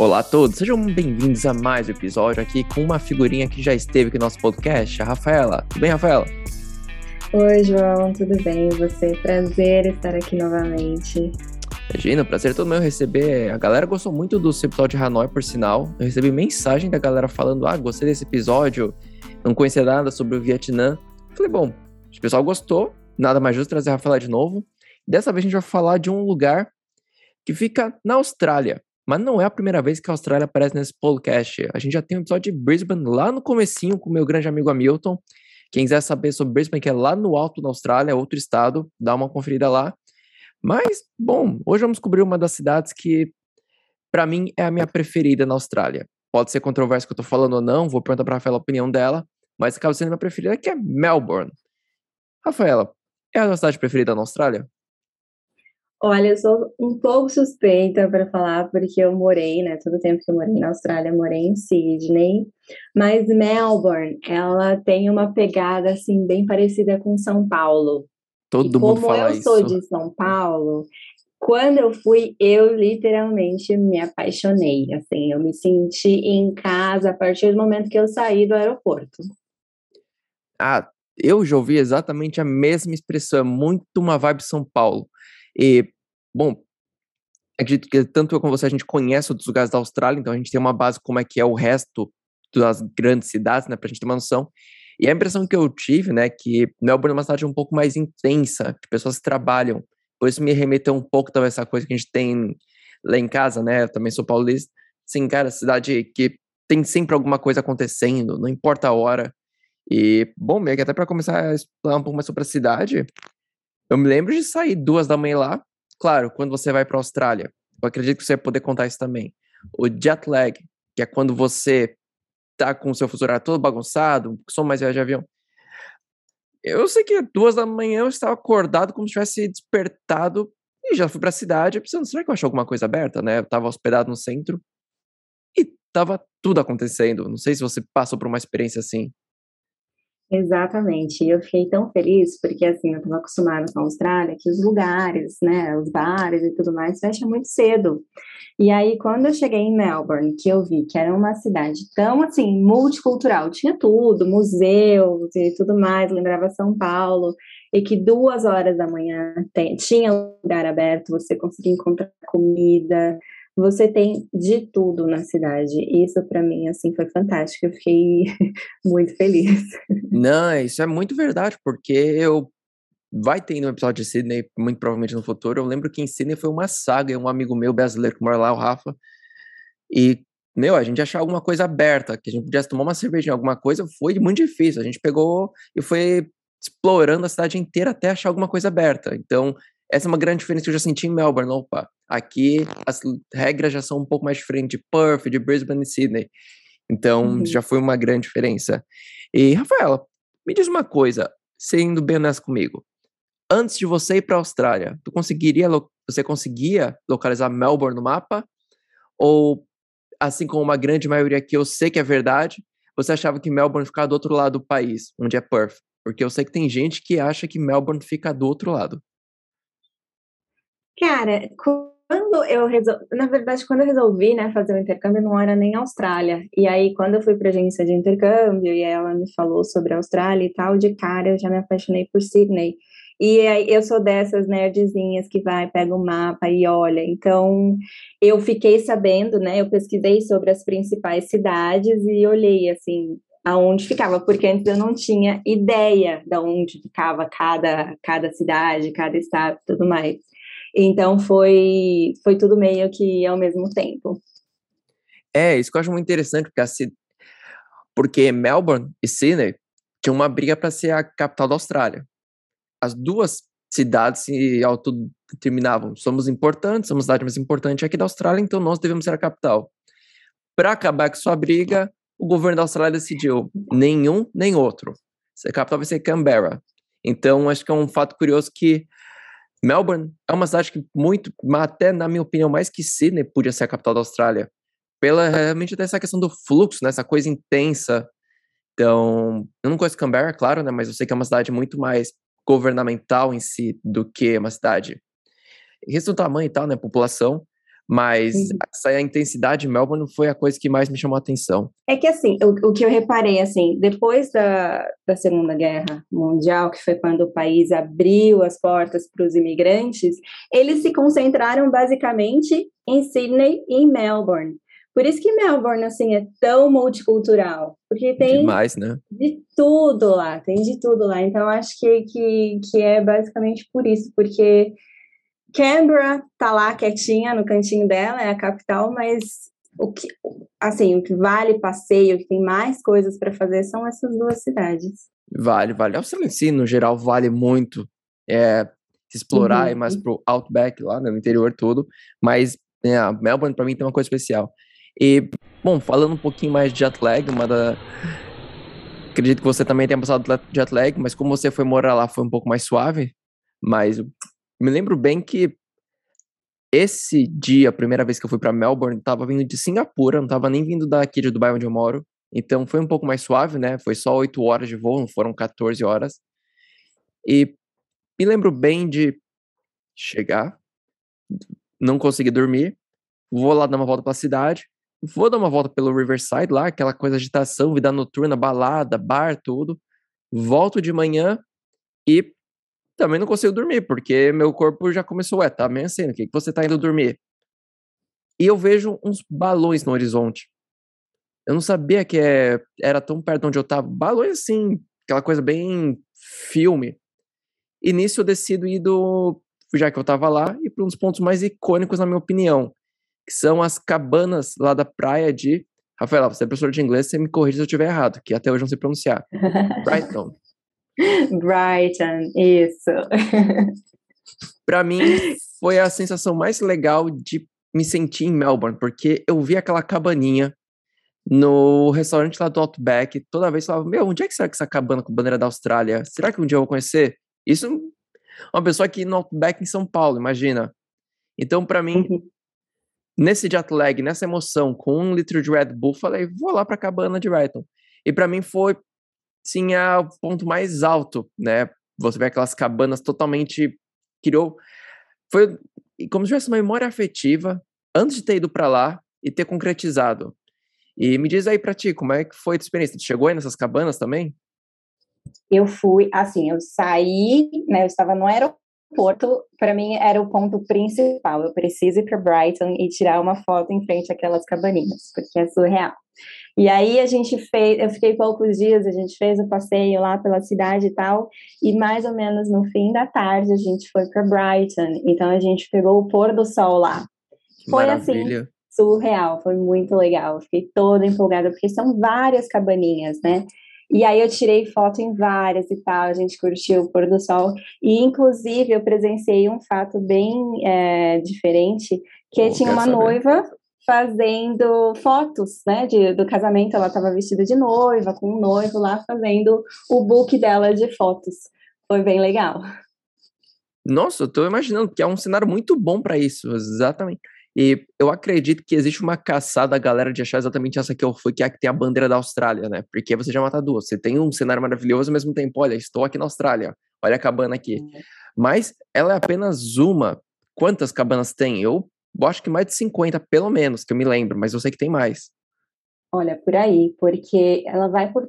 Olá a todos, sejam bem-vindos a mais um episódio aqui com uma figurinha que já esteve aqui no nosso podcast, a Rafaela. Tudo bem, Rafaela? Oi, João, tudo bem? E você? Prazer estar aqui novamente. Imagina, prazer todo meu receber. A galera gostou muito do episódio de Hanoi, por sinal. Eu recebi mensagem da galera falando: Ah, gostei desse episódio, não conhecia nada sobre o Vietnã. Falei, bom, o pessoal gostou, nada mais justo trazer a Rafaela de novo. Dessa vez a gente vai falar de um lugar que fica na Austrália. Mas não é a primeira vez que a Austrália aparece nesse podcast. A gente já tem um episódio de Brisbane lá no comecinho com o meu grande amigo Hamilton. Quem quiser saber sobre Brisbane, que é lá no alto na Austrália, outro estado, dá uma conferida lá. Mas, bom, hoje vamos cobrir uma das cidades que, para mim, é a minha preferida na Austrália. Pode ser controverso que eu tô falando ou não, vou perguntar pra Rafaela a opinião dela, mas acaba sendo minha preferida, que é Melbourne. Rafaela, é a sua cidade preferida na Austrália? Olha, eu sou um pouco suspeita para falar, porque eu morei, né? Todo o tempo que eu morei na Austrália, morei em Sydney. Mas Melbourne, ela tem uma pegada, assim, bem parecida com São Paulo. Todo e mundo fala isso. Como eu sou de São Paulo, quando eu fui, eu literalmente me apaixonei. Assim, eu me senti em casa a partir do momento que eu saí do aeroporto. Ah, eu já ouvi exatamente a mesma expressão, é muito uma vibe São Paulo. E, bom, acredito que tanto eu como você, a gente conhece outros lugares da Austrália, então a gente tem uma base como é que é o resto das grandes cidades, né, pra gente ter uma noção. E a impressão que eu tive, né, que Melbourne é uma cidade um pouco mais intensa, de pessoas que trabalham. Por isso me remeteu um pouco talvez essa coisa que a gente tem lá em casa, né, eu também sou paulista. Sim, cara, cidade que tem sempre alguma coisa acontecendo, não importa a hora. E, bom, meio que até para começar a explorar um pouco mais sobre a cidade, eu me lembro de sair duas da manhã lá. Claro, quando você vai para a Austrália, eu acredito que você vai poder contar isso também. O jet lag, que é quando você tá com o seu fuso horário todo bagunçado, só mais viagem de avião. Eu sei que duas da manhã eu estava acordado como se tivesse despertado e já fui para a cidade pensando, será que eu achei alguma coisa aberta, né? Eu estava hospedado no centro e tava tudo acontecendo. Não sei se você passou por uma experiência assim. Exatamente. Eu fiquei tão feliz porque, assim, eu estava acostumada com a Austrália que os lugares, né, os bares e tudo mais fecham muito cedo. E aí, quando eu cheguei em Melbourne, que eu vi que era uma cidade tão, assim, multicultural, tinha tudo, museus e tudo mais, lembrava São Paulo, e que duas horas da manhã tinha lugar aberto, você conseguia encontrar comida, você tem de tudo na cidade. Isso para mim assim foi fantástico. Eu fiquei muito feliz. Não, isso é muito verdade, porque eu vai ter um episódio de Sydney, muito provavelmente no futuro. Eu lembro que em Sydney foi uma saga, um amigo meu brasileiro que mora lá, o Rafa, e meu, a gente achar alguma coisa aberta, que a gente pudesse tomar uma cervejinha, alguma coisa, foi muito difícil. A gente pegou e foi explorando a cidade inteira até achar alguma coisa aberta. Então, essa é uma grande diferença que eu já senti em Melbourne. Opa, aqui as regras já são um pouco mais diferentes de Perth, de Brisbane e Sydney. Então, uhum. já foi uma grande diferença. E, Rafaela, me diz uma coisa, sendo bem honesto comigo. Antes de você ir para a Austrália, tu conseguiria, você conseguia localizar Melbourne no mapa? Ou, assim como uma grande maioria que eu sei que é verdade, você achava que Melbourne ficava do outro lado do país, onde é Perth? Porque eu sei que tem gente que acha que Melbourne fica do outro lado. Cara, quando eu resolvi, na verdade, quando eu resolvi, né, fazer o intercâmbio, não era nem Austrália. E aí, quando eu fui para agência de intercâmbio e ela me falou sobre a Austrália e tal, de cara eu já me apaixonei por Sydney. E aí, eu sou dessas nerdzinhas que vai, pega o mapa e olha. Então, eu fiquei sabendo, né? Eu pesquisei sobre as principais cidades e olhei, assim, aonde ficava, porque antes eu não tinha ideia de onde ficava cada, cada cidade, cada estado e tudo mais. Então foi, foi tudo meio que ao mesmo tempo. É, isso que eu acho muito interessante, porque, assim, porque Melbourne e Sydney tinham uma briga para ser a capital da Austrália. As duas cidades se autodeterminavam. Somos importantes, somos a cidade mais importante aqui da Austrália, então nós devemos ser a capital. Para acabar com sua briga, o governo da Austrália decidiu nenhum nem outro. A capital vai ser Canberra. Então, acho que é um fato curioso que Melbourne é uma cidade que muito, até na minha opinião, mais que Sydney podia ser a capital da Austrália. Pela realmente dessa questão do fluxo, né, essa coisa intensa. Então, eu não conheço Canberra, claro, né, mas eu sei que é uma cidade muito mais governamental em si do que uma cidade. Questão do tamanho e tal, né, população. Mas uhum. essa intensidade de Melbourne foi a coisa que mais me chamou a atenção. É que assim, o, o que eu reparei, assim, depois da, da Segunda Guerra Mundial, que foi quando o país abriu as portas para os imigrantes, eles se concentraram basicamente em Sydney e em Melbourne. Por isso que Melbourne, assim, é tão multicultural. Porque tem Demais, né? de tudo lá, tem de tudo lá. Então, acho que, que, que é basicamente por isso, porque Canberra tá lá quietinha no cantinho dela, é a capital, mas o que, assim, o que vale passeio, o que tem mais coisas para fazer são essas duas cidades. Vale, vale. Austrália em si, no geral, vale muito. É, se explorar uhum. mais pro Outback lá, né, no interior todo, mas é, Melbourne para mim tem uma coisa especial. E, bom, falando um pouquinho mais de jet lag, uma da... Acredito que você também tenha passado jet lag, mas como você foi morar lá, foi um pouco mais suave. Mas me lembro bem que esse dia, a primeira vez que eu fui para Melbourne, tava vindo de Singapura, não tava nem vindo daqui de Dubai onde eu moro. Então foi um pouco mais suave, né? Foi só 8 horas de voo, não foram 14 horas. E me lembro bem de chegar, não conseguir dormir, vou lá dar uma volta pela cidade, vou dar uma volta pelo Riverside lá, aquela coisa agitação, vida noturna, balada, bar, tudo. Volto de manhã e também não consigo dormir, porque meu corpo já começou, ué, tá amanhecendo, o que, que você tá indo dormir? E eu vejo uns balões no horizonte. Eu não sabia que é, era tão perto de onde eu tava. Balões assim, aquela coisa bem filme. E nisso eu decido ir do. Já que eu tava lá, ir para um dos pontos mais icônicos, na minha opinião, que são as cabanas lá da praia de. Rafaela, você é professor de inglês, você me corrige se eu estiver errado, que até hoje eu não sei pronunciar. Brighton. Brighton, isso. Para mim, foi a sensação mais legal de me sentir em Melbourne, porque eu vi aquela cabaninha no restaurante lá do Outback, toda vez eu falava, meu, onde é que será que essa cabana com bandeira da Austrália? Será que um dia eu vou conhecer? Isso uma pessoa aqui no Outback em São Paulo, imagina. Então, para mim, uhum. nesse jet lag, nessa emoção, com um litro de Red Bull, falei, vou lá pra cabana de Brighton. E para mim foi tinha o ponto mais alto, né? Você vê aquelas cabanas totalmente criou foi como se tivesse uma memória afetiva antes de ter ido para lá e ter concretizado. E me diz aí para ti, como é que foi a tua experiência? Tu chegou aí nessas cabanas também? Eu fui, assim, eu saí, né, eu estava no aeroporto, para mim era o ponto principal, eu preciso ir para Brighton e tirar uma foto em frente àquelas cabaninhas, porque é surreal. E aí a gente fez, eu fiquei poucos dias, a gente fez o passeio lá pela cidade e tal, e mais ou menos no fim da tarde a gente foi para Brighton. Então a gente pegou o pôr do sol lá. Que foi assim, maravilha. assim surreal, foi muito legal. Fiquei toda empolgada porque são várias cabaninhas, né? E aí eu tirei foto em várias e tal, a gente curtiu o pôr do sol. E, inclusive, eu presenciei um fato bem é, diferente, que tinha uma saber. noiva fazendo fotos, né, de, do casamento. Ela estava vestida de noiva, com um noivo lá fazendo o book dela de fotos. Foi bem legal. Nossa, eu tô imaginando que é um cenário muito bom para isso, exatamente. E eu acredito que existe uma caçada a galera de achar exatamente essa que eu fui, que é a que tem a bandeira da Austrália, né? Porque você já mata duas. Você tem um cenário maravilhoso ao mesmo tempo, olha, estou aqui na Austrália, olha a cabana aqui. Mas ela é apenas uma. Quantas cabanas tem? Eu eu acho que mais de 50, pelo menos, que eu me lembro, mas eu sei que tem mais. Olha, por aí, porque ela vai por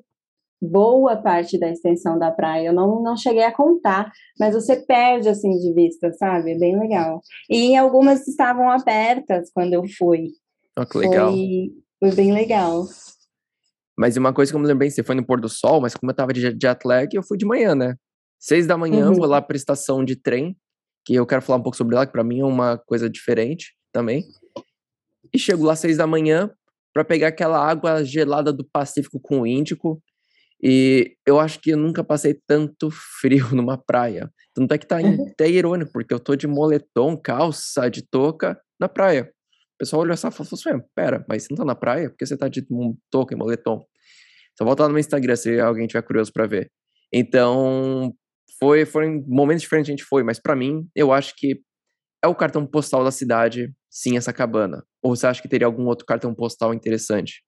boa parte da extensão da praia. Eu não, não cheguei a contar, mas você perde assim de vista, sabe? É bem legal. E algumas estavam abertas quando eu fui. Oh, que legal. Foi, foi bem legal. Mas uma coisa que eu me lembro bem, você foi no pôr do sol, mas como eu tava de jet lag, eu fui de manhã, né? Seis da manhã, uhum. vou lá pra estação de trem, que eu quero falar um pouco sobre ela, que para mim é uma coisa diferente também. E chego lá às seis da manhã para pegar aquela água gelada do Pacífico com o Índico. E eu acho que eu nunca passei tanto frio numa praia. Tanto é que tá até irônico, porque eu tô de moletom, calça, de touca na praia. O pessoal olhou essa e falou assim, pera, mas você não tá na praia? Por que você tá de touca e moletom? Só volta lá no meu Instagram se alguém tiver curioso para ver. Então, foi, foram momentos diferentes a gente foi, mas para mim, eu acho que é o cartão postal da cidade, sim, essa cabana. Ou você acha que teria algum outro cartão postal interessante?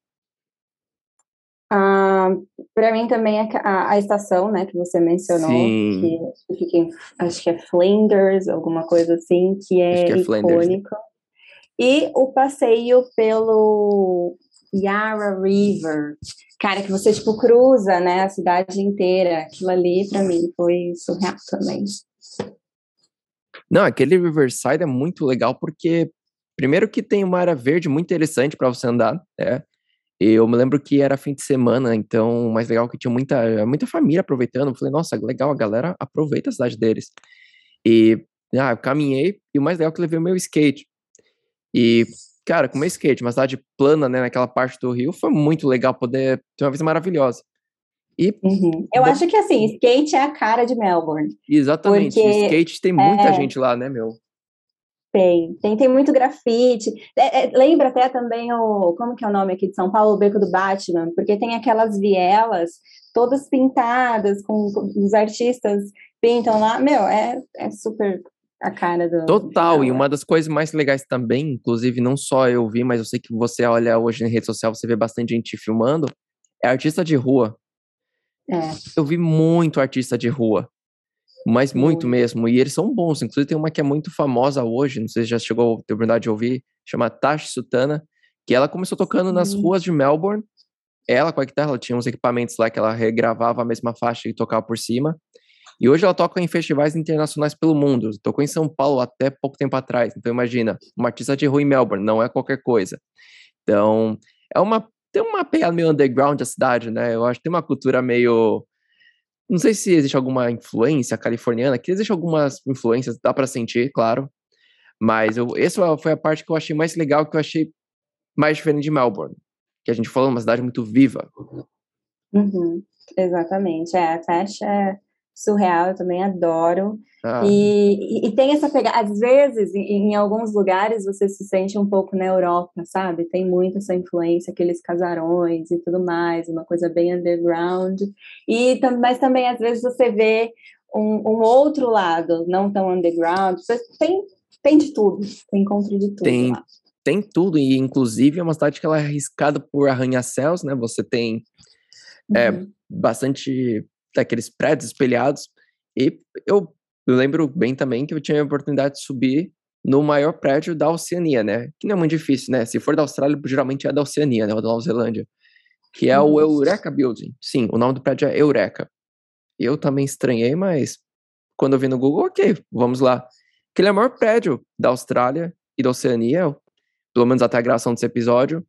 Ah, para mim também é a, a, estação, né, que você mencionou, sim. que fica em, acho que é Flinders, alguma coisa assim, que é, que é icônico. E o passeio pelo Yarra River, cara, que você, tipo, cruza, né, a cidade inteira. Aquilo ali, para mim, foi surreal também. Não, aquele Riverside é muito legal porque, primeiro que tem uma área verde muito interessante para você andar, né? Eu me lembro que era fim de semana, então mais legal é que tinha muita, muita família aproveitando. Eu falei, nossa, legal, a galera aproveita a cidade deles. E ah, eu caminhei e o mais legal é que eu levei o meu skate. E, cara, com o meu skate, uma cidade plana, né, naquela parte do Rio, foi muito legal poder ter uma vista maravilhosa. E uhum. Eu acho que assim, skate é a cara de Melbourne. Exatamente. Porque, skate tem muita é, gente lá, né, meu? Tem, tem, tem muito grafite. É, é, lembra até também o. Como que é o nome aqui de São Paulo? O Beco do Batman, porque tem aquelas vielas todas pintadas, com, com os artistas pintam lá. Meu, é, é super a cara do. Total, e uma das coisas mais legais também, inclusive, não só eu vi, mas eu sei que você olha hoje na rede social, você vê bastante gente filmando, é artista de rua. É. Eu vi muito artista de rua. Mas muito, muito mesmo. E eles são bons. Inclusive, tem uma que é muito famosa hoje, não sei se já chegou a ter oportunidade de ouvir, chama Tash Sutana, que ela começou tocando Sim. nas ruas de Melbourne. Ela, com a guitarra, ela tinha uns equipamentos lá que ela regravava a mesma faixa e tocava por cima. E hoje ela toca em festivais internacionais pelo mundo. Tocou em São Paulo até pouco tempo atrás. Então, imagina, uma artista de rua em Melbourne, não é qualquer coisa. Então, é uma tem uma pegada meio underground a cidade, né? Eu acho que tem uma cultura meio. Não sei se existe alguma influência californiana, que existe algumas influências, dá para sentir, claro. Mas eu, essa foi a parte que eu achei mais legal, que eu achei mais diferente de Melbourne. Que a gente falou, uma cidade muito viva. Uhum, exatamente. É, a Tash é surreal, eu também adoro. Ah. E, e, tem essa pegada, às vezes, em, em, alguns lugares você se sente um pouco na Europa, sabe? Tem muito essa influência, aqueles casarões e tudo mais, uma coisa bem underground. E, mas também, às vezes, você vê um, um outro lado, não tão underground. Você tem, tem de tudo, tem encontro de tudo tem, lá. Tem tudo, e inclusive é uma cidade que ela é arriscada por arranha-céus, né? Você tem é, uhum. bastante daqueles prédios espelhados, e eu eu lembro bem também que eu tinha a oportunidade de subir no maior prédio da Oceania, né? Que não é muito difícil, né? Se for da Austrália, geralmente é da Oceania, né? Ou da Nova Zelândia. Que é o Eureka Building. Sim, o nome do prédio é Eureka. Eu também estranhei, mas quando eu vi no Google, ok, vamos lá. Que ele é o maior prédio da Austrália e da Oceania, pelo menos até a gravação desse episódio.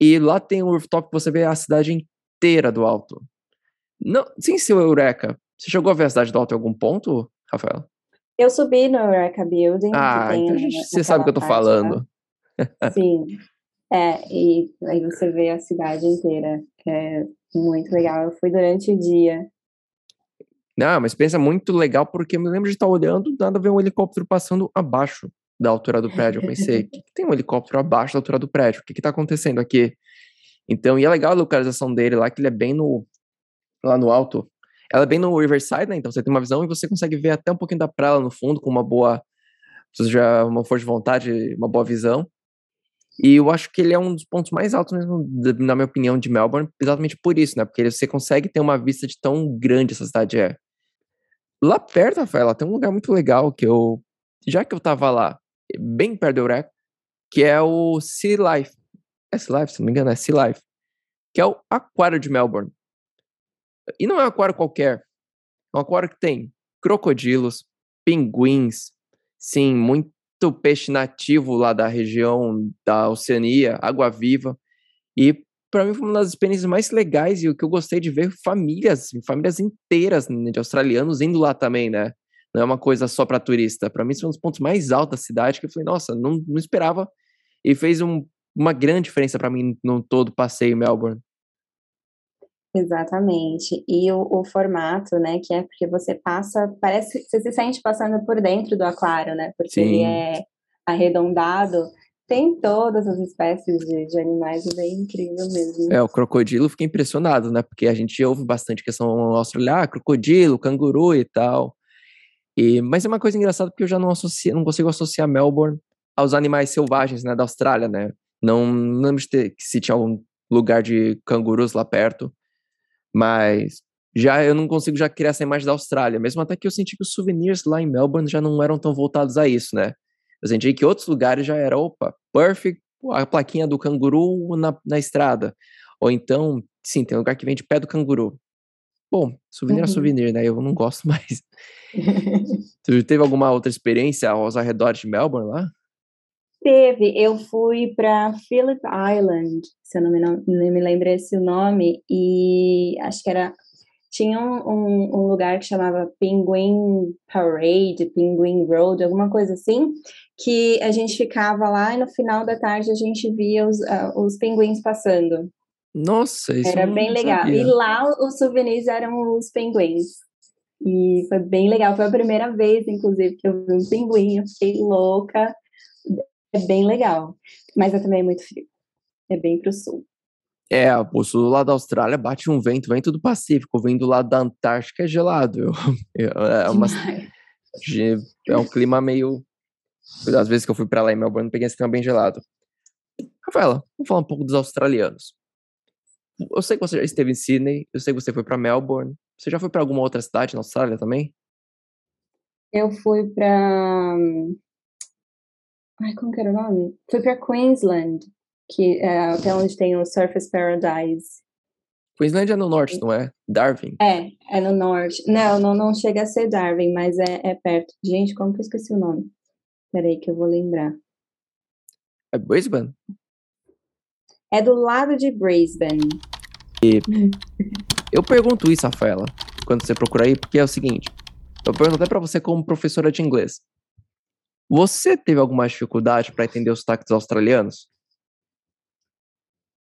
E lá tem um rooftop que você vê a cidade inteira do alto. Não, sem ser o Eureka. Você chegou a ver a cidade do alto em algum ponto? Rafael? Eu subi no Eureka Building. Ah, então você sabe o que eu tô parte, falando. Né? Sim. É, e aí você vê a cidade inteira, que é muito legal. Eu fui durante o dia. Não, mas pensa muito legal, porque eu me lembro de estar olhando, nada ver um helicóptero passando abaixo da altura do prédio. Eu pensei, que, que tem um helicóptero abaixo da altura do prédio? O que que tá acontecendo aqui? Então, e é legal a localização dele lá, que ele é bem no, lá no alto, ela é bem no Riverside, né? Então você tem uma visão e você consegue ver até um pouquinho da praia no fundo com uma boa, se já uma força de vontade, uma boa visão. E eu acho que ele é um dos pontos mais altos mesmo, na minha opinião, de Melbourne, exatamente por isso, né? Porque você consegue ter uma vista de tão grande essa cidade é. Lá perto, Rafaela, tem um lugar muito legal que eu, já que eu tava lá, bem perto do Eureka, que é o Sea Life. É Sea Life, se não me engano, é Sea Life. Que é o aquário de Melbourne. E não é um aquário qualquer. É um aquário que tem crocodilos, pinguins, sim, muito peixe nativo lá da região da Oceania, água viva. E para mim foi uma das experiências mais legais e o que eu gostei de ver famílias, famílias inteiras né, de australianos indo lá também, né? Não é uma coisa só para turista. Para mim, foi um dos pontos mais altos da cidade que eu falei, nossa, não, não esperava. E fez um, uma grande diferença para mim no todo passeio em Melbourne. Exatamente. E o, o, formato, né, que é porque você passa, parece que você se sente passando por dentro do aquário, né? Porque Sim. ele é arredondado, tem todas as espécies de, de animais, é bem incrível mesmo. É, o crocodilo fica impressionado, né? Porque a gente ouve bastante questão australiana, ah, crocodilo, canguru e tal. E, mas é uma coisa engraçada porque eu já não associo, não consigo associar Melbourne aos animais selvagens, né, da Austrália, né? Não, não lembro de ter, se tinha algum lugar de cangurus lá perto. Mas já eu não consigo já criar essa imagem da Austrália, mesmo até que eu senti que os souvenirs lá em Melbourne já não eram tão voltados a isso, né? Eu senti que outros lugares já era, opa, Perth, a plaquinha do canguru na, na estrada. Ou então, sim, tem um lugar que vende pé do canguru. Bom, souvenir uhum. é souvenir, né? Eu não gosto mais. tu teve alguma outra experiência aos arredores de Melbourne lá? Teve, eu fui para Phillip Island, se eu não me, não, não me lembro esse nome, e acho que era. Tinha um, um, um, lugar que chamava Penguin Parade, Penguin Road, alguma coisa assim, que a gente ficava lá e no final da tarde a gente via os, uh, os pinguins passando. Nossa, isso Era bem legal. Sabia. E lá os souvenirs eram os pinguins. E foi bem legal. Foi a primeira vez, inclusive, que eu vi um pinguim. Eu fiquei louca. É bem legal. Mas é também muito frio. É bem pro sul. É, o sul lá da Austrália bate um vento, vento do Pacífico, vindo lá da Antártica é gelado. é, uma, é um clima meio. Às vezes que eu fui para lá em Melbourne, peguei esse clima bem gelado. Rafaela, vamos falar um pouco dos australianos. Eu sei que você já esteve em Sydney, eu sei que você foi para Melbourne. Você já foi para alguma outra cidade na Austrália também? Eu fui para Ai, como que era o nome? Fui para Queensland, que é até onde tem o Surface Paradise. Queensland é no norte, não é? Darwin? É, é no norte. Não, não, não chega a ser Darwin, mas é, é perto. Gente, como que eu esqueci o nome? Peraí que eu vou lembrar. É Brisbane? É do lado de Brisbane. E eu pergunto isso, Rafaela, quando você procura aí, porque é o seguinte. Eu pergunto até pra você como professora de inglês. Você teve alguma dificuldade para entender os sotaques australianos?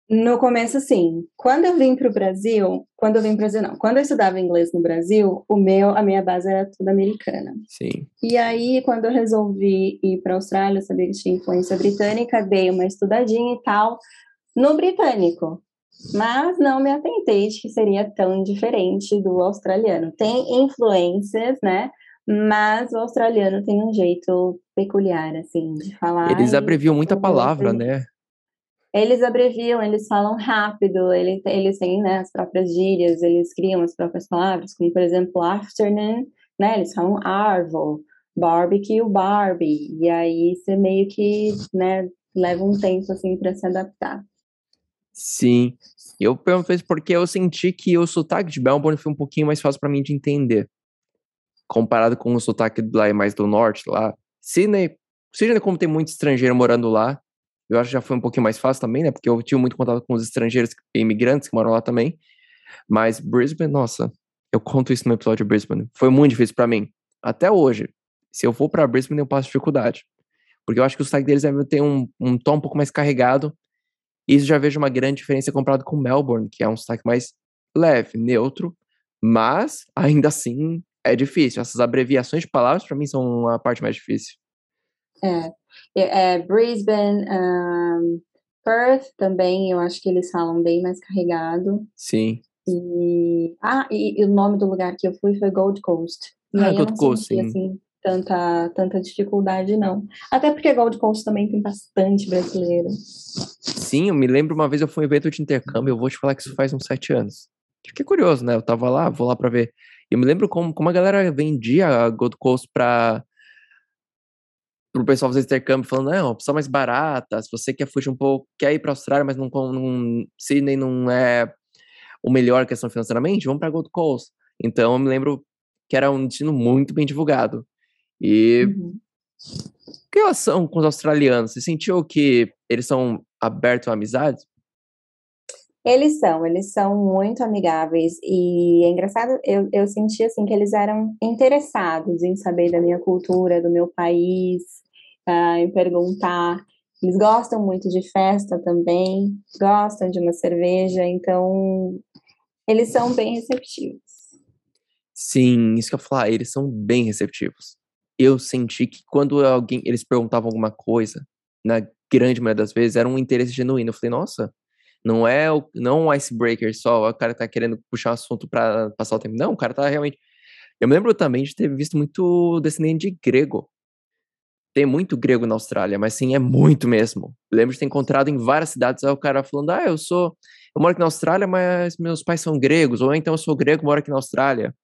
No começo, sim. Quando eu vim para o Brasil, quando eu vim para o Brasil, não. Quando eu estudava inglês no Brasil, o meu, a minha base era toda americana. Sim. E aí, quando eu resolvi ir para a Austrália, sabia que tinha influência britânica, dei uma estudadinha e tal no britânico. Mas não me atentei de que seria tão diferente do australiano. Tem influências, né? Mas o australiano tem um jeito peculiar, assim, de falar. Eles abreviam muita palavra, né? Eles abreviam, eles falam rápido, eles, eles têm né, as próprias gírias, eles criam as próprias palavras, como, por exemplo, afternoon, né? Eles falam arvo, barbecue, barbie. E aí você meio que, né, leva um tempo, assim, para se adaptar. Sim. Eu pergunto isso porque eu senti que o sotaque de Melbourne foi um pouquinho mais fácil para mim de entender comparado com o sotaque lá mais do norte, lá. Sydney, Sydney, como tem muito estrangeiro morando lá, eu acho que já foi um pouquinho mais fácil também, né? Porque eu tive muito contato com os estrangeiros imigrantes que moram lá também. Mas Brisbane, nossa, eu conto isso no episódio de Brisbane. Foi muito difícil para mim. Até hoje. Se eu for para Brisbane, eu passo dificuldade. Porque eu acho que o sotaque deles deve ter um, um tom um pouco mais carregado. E isso já vejo uma grande diferença comparado com Melbourne, que é um sotaque mais leve, neutro. Mas, ainda assim, é difícil. Essas abreviações de palavras, para mim, são a parte mais difícil. É, é, é Brisbane, um, Perth também, eu acho que eles falam bem mais carregado. Sim. E, ah, e, e o nome do lugar que eu fui foi Gold Coast. E ah, Gold Coast, senti, sim. Assim, tanta, tanta dificuldade, não. Até porque Gold Coast também tem bastante brasileiro. Sim, eu me lembro uma vez eu fui em um evento de intercâmbio, eu vou te falar que isso faz uns sete anos. Fiquei curioso, né? Eu tava lá, vou lá para ver eu me lembro como, como a galera vendia a Gold Coast para o pessoal fazer intercâmbio, falando, não, opção mais barata, se você quer fugir um pouco, quer ir para a Austrália, mas não, não, Sydney não é o melhor questão financeiramente, vamos para Gold Coast. Então, eu me lembro que era um destino muito bem divulgado. E uhum. que relação com os australianos? Você sentiu que eles são abertos a amizades? Eles são, eles são muito amigáveis e é engraçado, eu, eu senti assim que eles eram interessados em saber da minha cultura, do meu país, uh, em perguntar. Eles gostam muito de festa também, gostam de uma cerveja, então eles são bem receptivos. Sim, isso que eu ia falar, eles são bem receptivos. Eu senti que quando alguém, eles perguntavam alguma coisa, na grande maioria das vezes, era um interesse genuíno. Eu falei, nossa, não é o, não um icebreaker só, o cara tá querendo puxar um assunto para passar o tempo. Não, o cara tá realmente. Eu me lembro também de ter visto muito descendente de grego. Tem muito grego na Austrália, mas sim, é muito mesmo. Eu lembro de ter encontrado em várias cidades o cara falando: ah, eu sou. Eu moro aqui na Austrália, mas meus pais são gregos. Ou então eu sou grego, moro aqui na Austrália.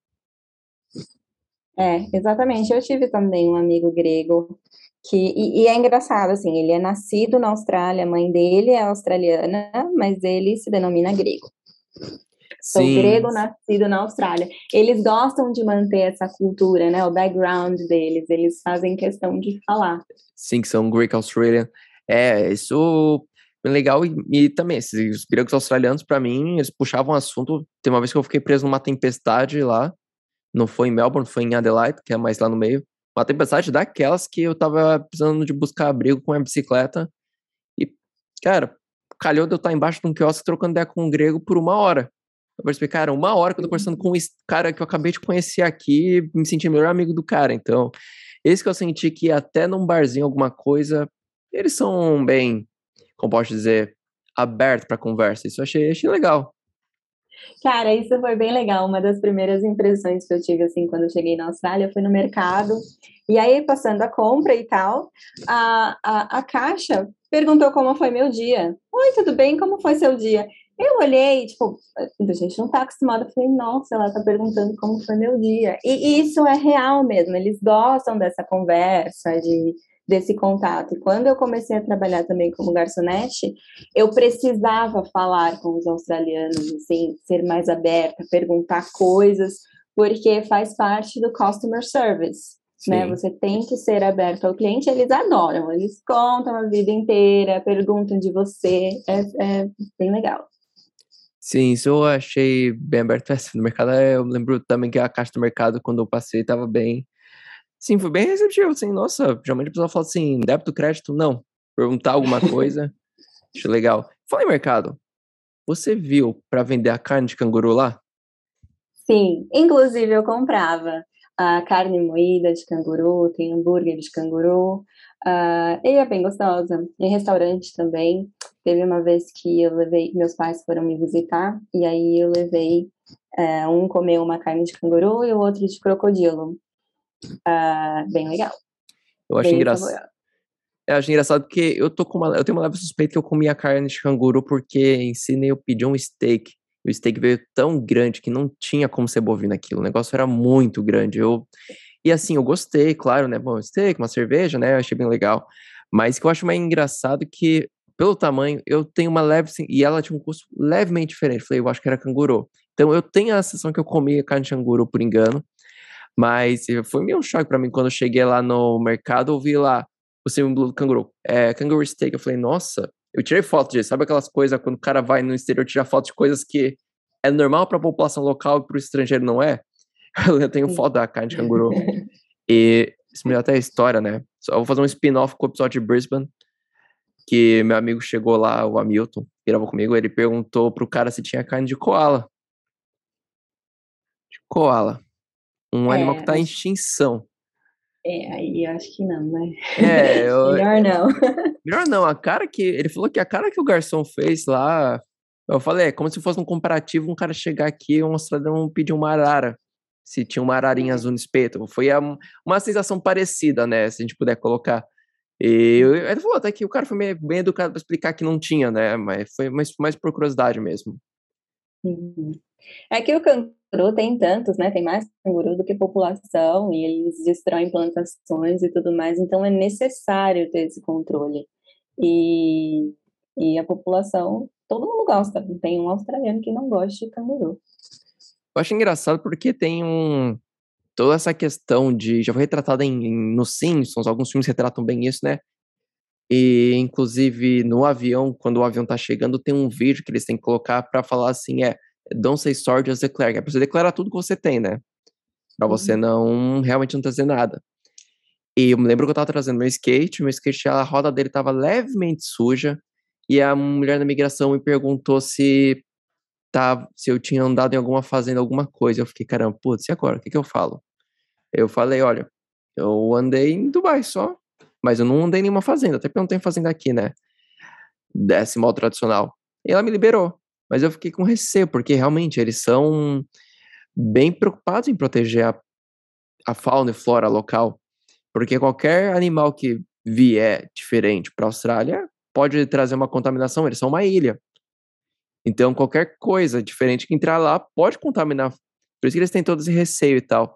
É, exatamente. Eu tive também um amigo grego que e, e, é engraçado assim, ele é nascido na Austrália, a mãe dele é australiana, mas ele se denomina grego. Sou Sim. grego nascido na Austrália. Eles gostam de manter essa cultura, né? O background deles, eles fazem questão de falar. Sim, que são Greek Australian. É, isso é legal. E, e também, esses os gregos australianos, para mim, eles puxavam assunto. Tem uma vez que eu fiquei preso numa tempestade lá. Não foi em Melbourne, foi em Adelaide, que é mais lá no meio. Uma tempestade daquelas que eu tava precisando de buscar abrigo com a bicicleta. E, cara, calhou de eu estar embaixo de um quiosque trocando ideia com um grego por uma hora. Eu percebi, cara, uma hora que eu tô conversando com um cara que eu acabei de conhecer aqui, me senti melhor amigo do cara. Então, esse que eu senti que até num barzinho, alguma coisa, eles são bem, como posso dizer, aberto para conversa. Isso eu achei, achei legal. Cara, isso foi bem legal. Uma das primeiras impressões que eu tive, assim, quando eu cheguei na Austrália, foi no mercado. E aí, passando a compra e tal, a, a, a caixa perguntou como foi meu dia. Oi, tudo bem? Como foi seu dia? Eu olhei, tipo, a gente não tá acostumada. Eu falei, nossa, ela tá perguntando como foi meu dia. E isso é real mesmo, eles gostam dessa conversa, de, desse contato. E quando eu comecei a trabalhar também como garçonete, eu precisava falar com os australianos, assim, ser mais aberta, perguntar coisas, porque faz parte do customer service. Né? Você tem que ser aberto ao cliente, eles adoram, eles contam a vida inteira, perguntam de você, é, é bem legal. Sim, isso eu achei bem aberto assim, no mercado. É, eu lembro também que a caixa do mercado, quando eu passei, tava bem. Sim, foi bem receptivo, assim, nossa, geralmente o pessoal fala assim, débito, crédito, não. Perguntar alguma coisa, acho legal. Fala em mercado, você viu para vender a carne de canguru lá? Sim, inclusive eu comprava a carne moída de canguru, tem hambúrguer de canguru, Uh, e é bem gostosa. Em restaurante também. Teve uma vez que eu levei, meus pais foram me visitar, e aí eu levei, uh, um comeu uma carne de canguru e o outro de crocodilo. Uh, bem legal. Eu acho engraçado. Eu acho engraçado porque eu tô com uma, eu tenho uma leve suspeita que eu comi a carne de canguru porque ensinei eu pedi um steak. O steak veio tão grande que não tinha como ser bovino aquilo. O negócio era muito grande. Eu e assim, eu gostei, claro, né? Bom, steak, uma cerveja, né? Eu achei bem legal. Mas o que eu acho mais engraçado que, pelo tamanho, eu tenho uma leve. Assim, e ela tinha um custo levemente diferente. Falei, eu acho que era canguru. Então eu tenho a sensação que eu comi carne de canguru por engano. Mas foi meio um choque para mim quando eu cheguei lá no mercado, eu vi lá o símbolo do canguru. É, canguru steak. Eu falei, nossa, eu tirei foto disso. Sabe aquelas coisas quando o cara vai no exterior tirar foto de coisas que é normal para a população local e para o estrangeiro não é? eu tenho foto da carne de canguru. e isso me dá até a história, né? Só vou fazer um spin-off com o episódio de Brisbane. Que meu amigo chegou lá, o Hamilton, gravou comigo, ele perguntou pro cara se tinha carne de koala. De koala. Um é, animal que tá em extinção. É, aí eu acho que não, né? É, eu... melhor não. melhor não. A cara que. Ele falou que a cara que o garçom fez lá. Eu falei, é como se fosse um comparativo, um cara chegar aqui e um australiano pedir uma arara se tinha uma ararinha azul no espeto. Foi a, uma sensação parecida, né? Se a gente puder colocar. E ele falou até que o cara foi meio, bem educado para explicar que não tinha, né? Mas foi mais, mais por curiosidade mesmo. Uhum. É que o canguru tem tantos, né? Tem mais canguru do que população e eles destroem plantações e tudo mais. Então é necessário ter esse controle. E, e a população, todo mundo gosta. Tem um australiano que não gosta de canguru. Eu acho engraçado porque tem um. Toda essa questão de. Já foi retratada em, em, nos Simpsons, alguns filmes retratam bem isso, né? E, inclusive, no avião, quando o avião tá chegando, tem um vídeo que eles têm que colocar para falar assim: é. Don't say sorry, just declare. É pra você declarar tudo que você tem, né? Pra você uhum. não realmente não trazer nada. E eu me lembro que eu tava trazendo meu skate, meu skate, a roda dele tava levemente suja. E a mulher da migração me perguntou se tava, se eu tinha andado em alguma fazenda, alguma coisa. Eu fiquei, caramba, putz, e agora? O que, que eu falo? Eu falei, olha, eu andei em Dubai só, mas eu não andei em nenhuma fazenda, até porque não tem fazenda aqui, né? Desse modo tradicional. E ela me liberou. Mas eu fiquei com receio, porque realmente eles são bem preocupados em proteger a, a fauna e flora local. Porque qualquer animal que vier diferente para a Austrália pode trazer uma contaminação. Eles são uma ilha. Então, qualquer coisa diferente que entrar lá pode contaminar. Por isso que eles têm todo esse receio e tal.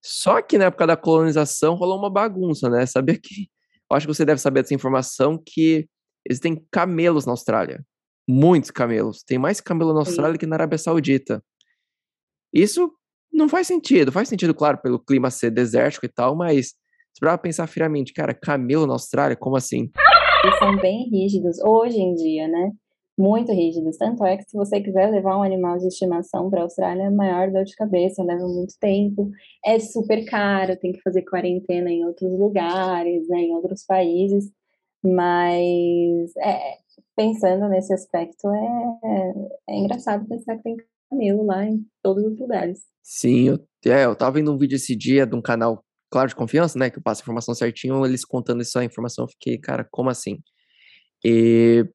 Só que na época da colonização rolou uma bagunça, né? Sabia que eu acho que você deve saber dessa informação que eles têm camelos na Austrália. Muitos camelos. Tem mais camelo na Austrália Sim. que na Arábia Saudita. Isso não faz sentido. Faz sentido, claro, pelo clima ser desértico e tal, mas se para pensar friamente, cara, camelo na Austrália, como assim? Eles são bem rígidos hoje em dia, né? Muito rígidos. Tanto é que se você quiser levar um animal de estimação para a Austrália, é maior dor de cabeça, leva muito tempo, é super caro, tem que fazer quarentena em outros lugares, né, em outros países. Mas é, pensando nesse aspecto, é, é engraçado pensar que tem camelo lá em todos os lugares. Sim, eu, é, eu tava vendo um vídeo esse dia de um canal, claro, de confiança, né, que eu passo a informação certinho, eles contando essa informação, eu fiquei, cara, como assim? E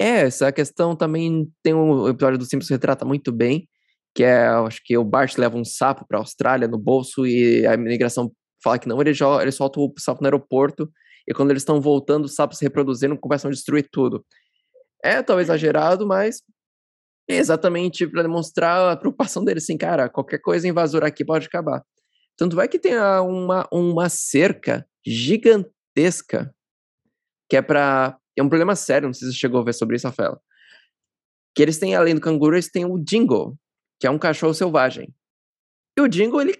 é, essa questão também tem um episódio do que retrata muito bem, que é, acho que o Bart leva um sapo para a Austrália no bolso e a imigração fala que não, ele, joga, ele solta o sapo no aeroporto e quando eles estão voltando, os sapos se reproduzindo começam a destruir tudo. É talvez exagerado, mas é exatamente para demonstrar a preocupação deles, assim, cara, qualquer coisa invasora aqui pode acabar. Tanto vai que tem uma, uma cerca gigantesca que é para é um problema sério, não sei se você chegou a ver sobre isso, Rafaela. Que eles têm, além do canguru, eles têm o dingo, que é um cachorro selvagem. E o dingo, ele,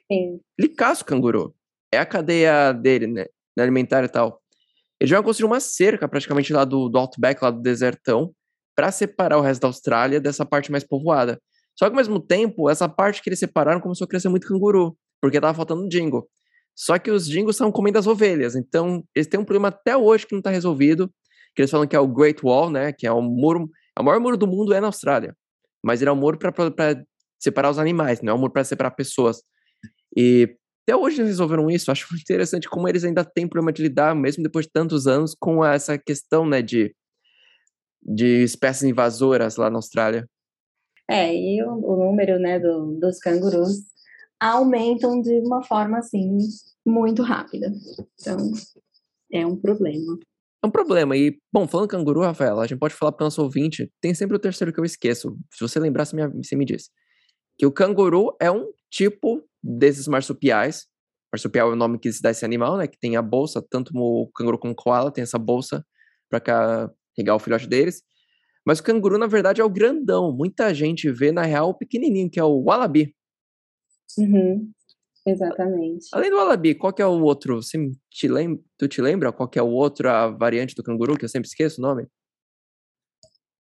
ele caça o canguru. É a cadeia dele, né? Alimentar e tal. Eles vão construir uma cerca praticamente lá do, do Outback, lá do desertão, para separar o resto da Austrália dessa parte mais povoada. Só que ao mesmo tempo, essa parte que eles separaram começou a crescer muito canguru, porque tava faltando dingo. Só que os dingos estão comendo as ovelhas, então eles têm um problema até hoje que não está resolvido, que eles falam que é o Great Wall, né, que é o muro, é o maior muro do mundo é na Austrália, mas ele é um muro para separar os animais, não é um muro para separar pessoas. E até hoje eles resolveram isso, acho interessante como eles ainda têm problema de lidar, mesmo depois de tantos anos, com essa questão, né, de de espécies invasoras lá na Austrália. É, e o, o número, né, do, dos cangurus aumentam de uma forma, assim, muito rápida. Então, é um problema. É um problema. E, bom, falando canguru, Rafaela, a gente pode falar para o nosso ouvinte, tem sempre o terceiro que eu esqueço. Se você lembrar, você me, você me diz. Que o canguru é um tipo desses marsupiais. Marsupial é o nome que se dá esse animal, né? Que tem a bolsa, tanto o canguru como o koala tem essa bolsa para regar o filhote deles. Mas o canguru, na verdade, é o grandão. Muita gente vê, na real, o pequenininho, que é o wallaby. Uhum, exatamente. Além do wallaby, qual que é o outro? Você te lembra, tu te lembra qual que é o outro, a variante do canguru, que eu sempre esqueço o nome?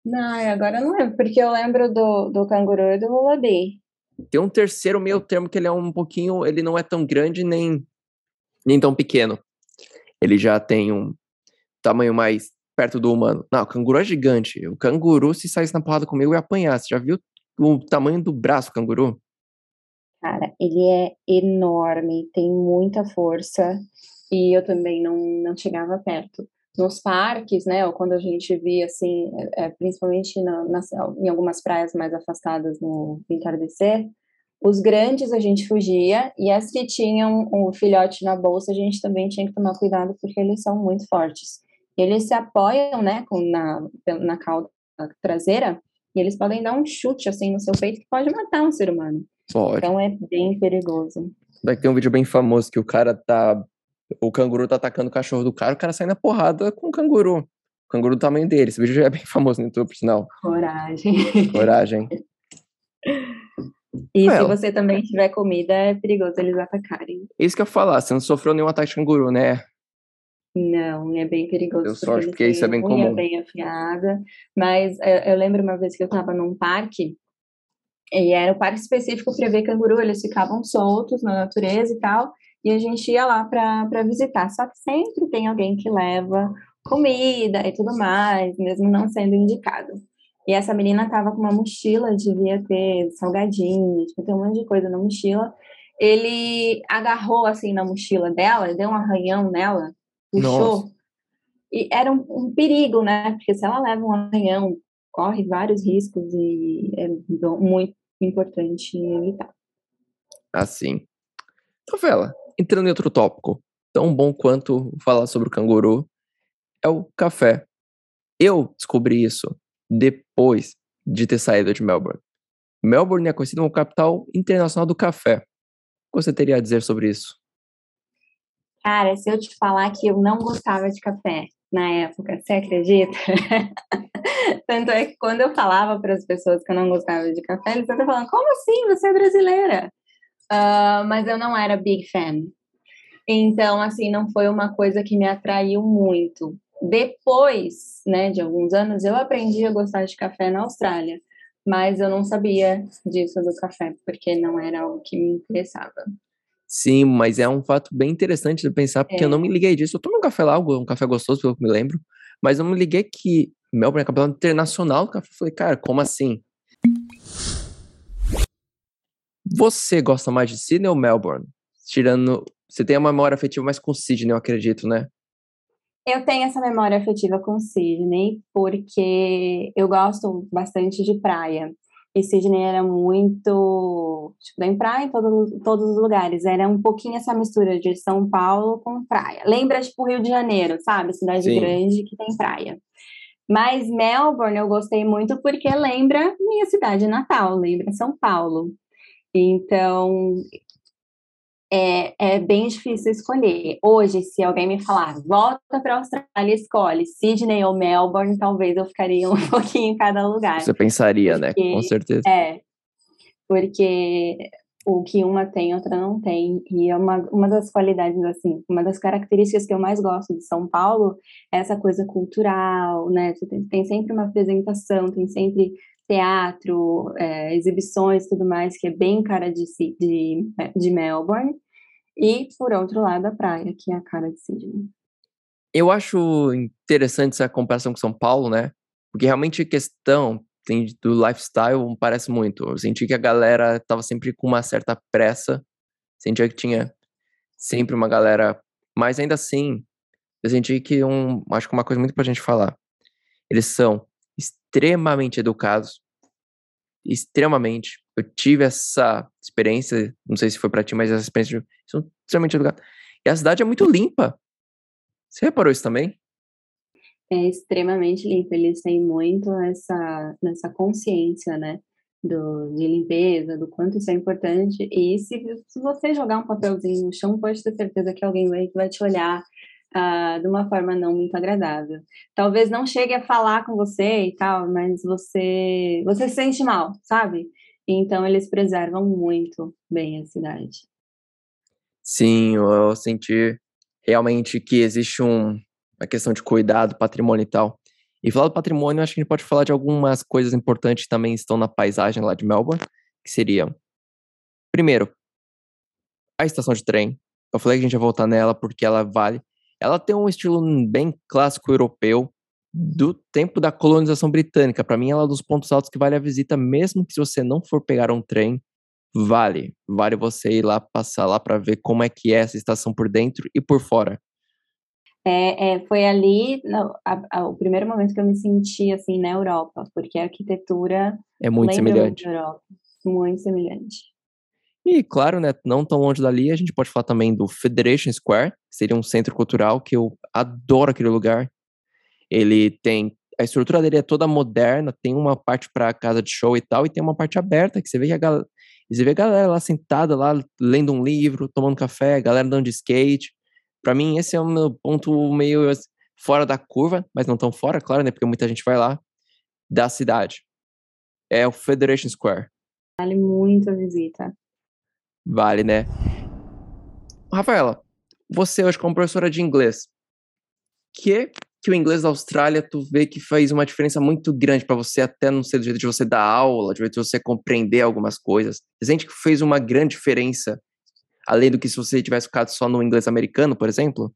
Não, agora eu não lembro, porque eu lembro do, do canguru e do wallaby. Tem um terceiro meio termo que ele é um pouquinho, ele não é tão grande nem, nem tão pequeno. Ele já tem um tamanho mais perto do humano. Não, o canguru é gigante. O canguru, se saísse na porrada comigo, ia apanhar. Você já viu o tamanho do braço do canguru? Cara, ele é enorme, tem muita força e eu também não, não chegava perto. Nos parques, né, ou quando a gente via, assim, é, é principalmente na, nas, em algumas praias mais afastadas no entardecer, os grandes a gente fugia e as que tinham o um filhote na bolsa a gente também tinha que tomar cuidado porque eles são muito fortes eles se apoiam, né, com, na, na cauda traseira, e eles podem dar um chute, assim, no seu peito, que pode matar um ser humano. Pode. Então é bem perigoso. Daqui tem um vídeo bem famoso que o cara tá. O canguru tá atacando o cachorro do cara, o cara sai na porrada com o canguru. O canguru do tamanho dele. Esse vídeo já é bem famoso no YouTube, por sinal. Coragem. Coragem. E se você também tiver comida, é perigoso eles atacarem. Isso que eu ia falar, você não sofreu nenhum ataque de canguru, né? Não, é bem perigoso. Eu sorte, porque isso é bem comum. bem afiada. Mas eu, eu lembro uma vez que eu estava num parque, e era um parque específico para ver canguru, eles ficavam soltos na natureza e tal, e a gente ia lá para visitar. Só que sempre tem alguém que leva comida e tudo mais, mesmo não sendo indicado. E essa menina tava com uma mochila, devia ter salgadinho, devia ter um monte de coisa na mochila. Ele agarrou assim na mochila dela, deu um arranhão nela, puxou. Nossa. E era um, um, perigo, né? Porque se ela leva um arranhão, corre vários riscos e é muito importante evitar. Assim. Novela, entrando em outro tópico, tão bom quanto falar sobre o canguru, é o café. Eu descobri isso depois de ter saído de Melbourne. Melbourne é conhecida como capital internacional do café. O que você teria a dizer sobre isso? Cara, se eu te falar que eu não gostava de café na época, você acredita? Tanto é que quando eu falava para as pessoas que eu não gostava de café, eles estavam falando: como assim? Você é brasileira? Uh, mas eu não era big fan. Então, assim, não foi uma coisa que me atraiu muito. Depois, né, de alguns anos, eu aprendi a gostar de café na Austrália, mas eu não sabia disso do café, porque não era algo que me interessava. Sim, mas é um fato bem interessante de pensar, porque é. eu não me liguei disso. Eu tomo um café lá, um café gostoso, pelo que me lembro, mas eu não me liguei que Melbourne é campeão internacional do café. Eu falei, cara, como assim? Você gosta mais de Sydney ou Melbourne? Tirando. Você tem uma memória afetiva mais com Sydney, eu acredito, né? Eu tenho essa memória afetiva com Sydney, porque eu gosto bastante de praia. E Sydney era muito. Tipo, tem praia em todo, todos os lugares. Era um pouquinho essa mistura de São Paulo com praia. Lembra, tipo, Rio de Janeiro, sabe? Cidade Sim. grande que tem praia. Mas Melbourne eu gostei muito porque lembra minha cidade natal, lembra São Paulo. Então, é, é bem difícil escolher. Hoje, se alguém me falar, volta para a Austrália, escolhe Sydney ou Melbourne, talvez eu ficaria um pouquinho em cada lugar. Você pensaria, né? porque, né? Com certeza. É, porque o que uma tem, outra não tem. E é uma, uma das qualidades, assim, uma das características que eu mais gosto de São Paulo é essa coisa cultural, né? Tem, tem sempre uma apresentação, tem sempre teatro, é, exibições tudo mais, que é bem cara de, de, de Melbourne. E, por outro lado, a praia, que é a cara de Sydney. Eu acho interessante essa comparação com São Paulo, né? Porque realmente a questão do lifestyle parece muito. Eu senti que a galera estava sempre com uma certa pressa. Sentia que tinha sempre uma galera. Mas ainda assim, eu senti que um. Acho que uma coisa muito pra gente falar. Eles são extremamente educados. Extremamente. Eu tive essa experiência, não sei se foi para ti, mas essa experiência de, são extremamente educados. E a cidade é muito limpa. Você reparou isso também? É extremamente limpa. Eles têm muito essa, essa consciência, né? Do, de limpeza, do quanto isso é importante. E se, se você jogar um papelzinho no chão, pode ter certeza que alguém vai, vai te olhar uh, de uma forma não muito agradável. Talvez não chegue a falar com você e tal, mas você, você se sente mal, sabe? Então eles preservam muito bem a cidade. Sim, eu senti realmente que existe um, uma questão de cuidado, patrimônio e tal. E falar do patrimônio, acho que a gente pode falar de algumas coisas importantes que também estão na paisagem lá de Melbourne, que seriam, primeiro, a estação de trem. Eu falei que a gente ia voltar nela porque ela vale ela tem um estilo bem clássico europeu do tempo da colonização britânica. Para mim, ela é um dos pontos altos que vale a visita, mesmo que se você não for pegar um trem, vale. Vale você ir lá, passar lá para ver como é que é essa estação por dentro e por fora. É, é, foi ali no, a, a, o primeiro momento que eu me senti assim na Europa, porque a arquitetura é muito semelhante. Muito, Europa, muito semelhante. E, claro, né, não tão longe dali, a gente pode falar também do Federation Square, que seria um centro cultural que eu adoro aquele lugar. Ele tem. A estrutura dele é toda moderna, tem uma parte para casa de show e tal, e tem uma parte aberta, que você vê que a galera. Você vê a galera lá sentada, lá lendo um livro, tomando café, a galera andando de skate. Para mim, esse é o meu ponto meio fora da curva, mas não tão fora, claro, né? Porque muita gente vai lá, da cidade. É o Federation Square. Vale muito a visita. Vale, né? Rafaela, você hoje como professora de inglês, que que o inglês da Austrália tu vê que faz uma diferença muito grande para você até não sei do jeito de você dar aula, de jeito de você compreender algumas coisas. Você sente que fez uma grande diferença além do que se você tivesse ficado só no inglês americano, por exemplo?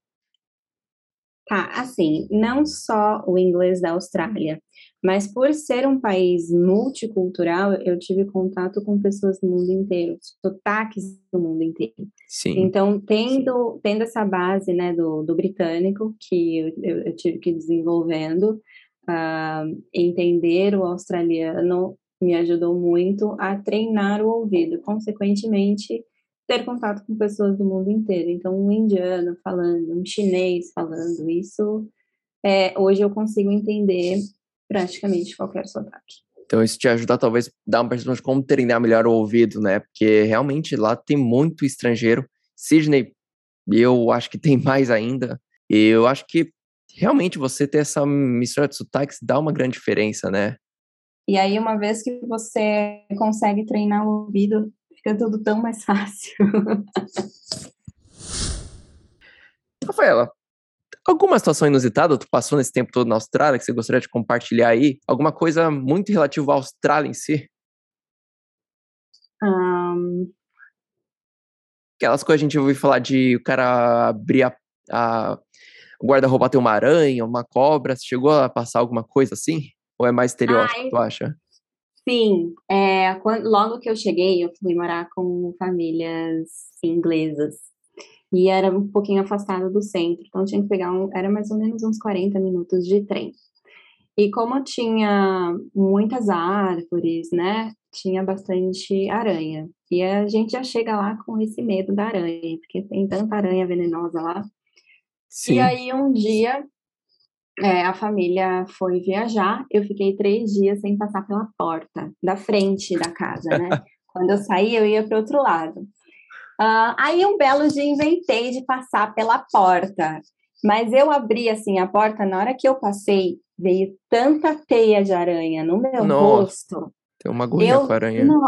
Tá, assim, não só o inglês da Austrália, mas por ser um país multicultural, eu tive contato com pessoas do mundo inteiro, sotaques do mundo inteiro. Sim. Então, tendo, tendo essa base né, do, do britânico, que eu, eu, eu tive que ir desenvolvendo, uh, entender o australiano me ajudou muito a treinar o ouvido. Consequentemente, ter contato com pessoas do mundo inteiro. Então, um indiano falando, um chinês falando, isso é, hoje eu consigo entender praticamente qualquer sotaque. Então, isso te ajuda talvez a dar uma percepção de como treinar melhor o ouvido, né? Porque realmente lá tem muito estrangeiro. Sydney, eu acho que tem mais ainda. E eu acho que realmente você ter essa mistura de sotaques dá uma grande diferença, né? E aí, uma vez que você consegue treinar o ouvido, fica tudo tão mais fácil. Rafaela, alguma situação inusitada tu passou nesse tempo todo na Austrália que você gostaria de compartilhar aí? Alguma coisa muito relativa à Austrália em si? Um... Aquelas coisas que a gente ouviu falar de o cara abrir a, a o guarda-roupa ter uma aranha, uma cobra. Você chegou a passar alguma coisa assim? Ou é mais estereótipo, Ai, tu acha? Sim. É, quando, logo que eu cheguei, eu fui morar com famílias inglesas. E era um pouquinho afastada do centro. Então tinha que pegar um. Era mais ou menos uns 40 minutos de trem. E como tinha muitas árvores, né? Tinha bastante aranha. E a gente já chega lá com esse medo da aranha, porque tem tanta aranha venenosa lá. Sim. E aí um dia é, a família foi viajar, eu fiquei três dias sem passar pela porta da frente da casa, né? Quando eu saí, eu ia para outro lado. Uh, aí um belo dia inventei de passar pela porta, mas eu abri assim a porta, na hora que eu passei, veio tanta teia de aranha no meu Nossa, rosto. Tem uma agulha eu, com aranha. Não,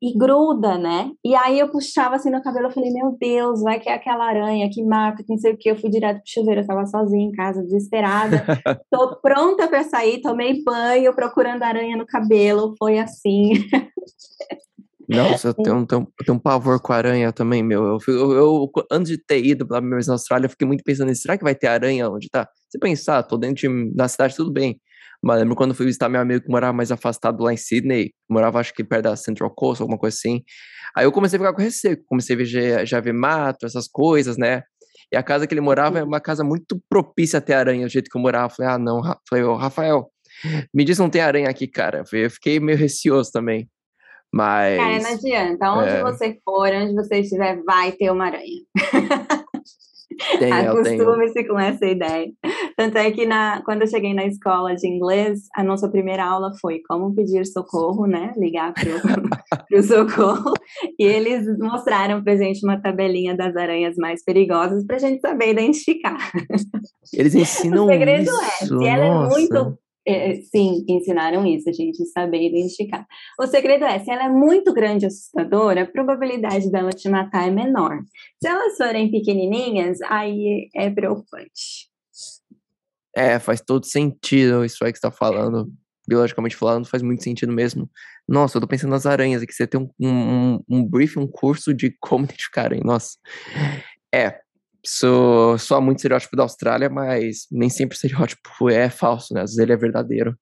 e gruda, né? E aí eu puxava assim no cabelo, eu falei, meu Deus, vai que é aquela aranha que mata, que não sei o que. Eu fui direto pro chuveiro, eu tava sozinha em casa, desesperada. Tô pronta para sair, tomei banho, procurando aranha no cabelo, foi assim. Nossa, eu tenho, tenho, tenho um pavor com aranha também, meu. Eu, eu, eu antes de ter ido pra na Austrália, eu fiquei muito pensando, será que vai ter aranha onde tá? Você pensar, tô dentro de, da cidade, tudo bem. Mas lembro quando fui visitar meu amigo que morava mais afastado lá em Sydney, morava acho que perto da Central Coast, alguma coisa assim. Aí eu comecei a ficar com receio, comecei a ver, já, já ver mato, essas coisas, né? E a casa que ele morava é uma casa muito propícia a ter aranha, do jeito que eu morava. Falei, ah, não, falei, oh, Rafael, me diz não tem aranha aqui, cara. Eu fiquei meio receoso também. Mas. Cara, não adianta. Onde é... você for, onde você estiver, vai ter uma aranha. Acostume-se com essa ideia. Tanto é que na, quando eu cheguei na escola de inglês, a nossa primeira aula foi como pedir socorro, né? Ligar para o socorro. E eles mostraram para gente uma tabelinha das aranhas mais perigosas para a gente saber identificar. Eles ensinam o segredo isso. é, se ela é muito é, sim, ensinaram isso, a gente saber identificar. O segredo é, se ela é muito grande e assustadora, a probabilidade dela te matar é menor. Se elas forem pequenininhas, aí é preocupante. É, faz todo sentido isso aí que você tá falando. Biologicamente falando, faz muito sentido mesmo. Nossa, eu tô pensando nas aranhas aqui. Você tem um, um, um briefing, um curso de como identificar aranha. Nossa. É, sou, sou muito estereótipo da Austrália, mas nem sempre o estereótipo é falso, né? Às vezes ele é verdadeiro.